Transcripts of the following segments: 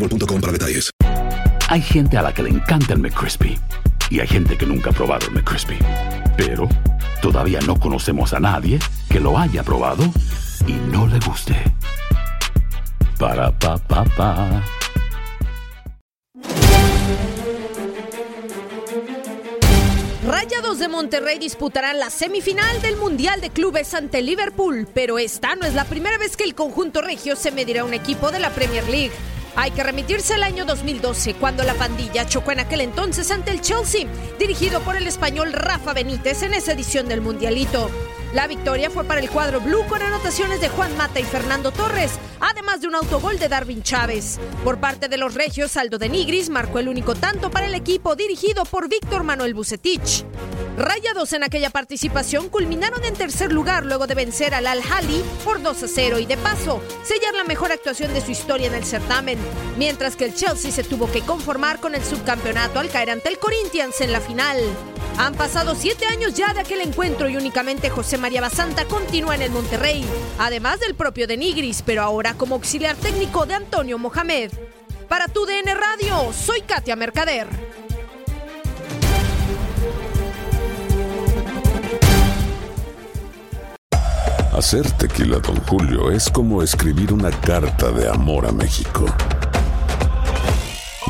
boostmobile.com para detalles. Hay gente a la que le encanta el McCrispy y hay gente que nunca ha probado el McCrispy. Pero todavía no conocemos a nadie que lo haya probado y no le guste. Para pa pa pa. Rayados de Monterrey disputarán la semifinal del Mundial de Clubes ante Liverpool, pero esta no es la primera vez que el conjunto regio se medirá a un equipo de la Premier League. Hay que remitirse al año 2012, cuando la pandilla chocó en aquel entonces ante el Chelsea, dirigido por el español Rafa Benítez en esa edición del Mundialito. La victoria fue para el cuadro blue con anotaciones de Juan Mata y Fernando Torres, además de un autogol de Darwin Chávez. Por parte de los regios, Aldo de Nigris marcó el único tanto para el equipo dirigido por Víctor Manuel Bucetich. Rayados en aquella participación culminaron en tercer lugar luego de vencer al Al-Hali por 2 a 0 y de paso sellar la mejor actuación de su historia en el certamen, mientras que el Chelsea se tuvo que conformar con el subcampeonato al caer ante el Corinthians en la final. Han pasado siete años ya de aquel encuentro y únicamente José María Basanta continúa en el Monterrey, además del propio de Nigris, pero ahora como auxiliar técnico de Antonio Mohamed. Para tu DN Radio, soy Katia Mercader. Hacer tequila, Don Julio, es como escribir una carta de amor a México.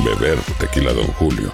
Beber tequila, Don Julio,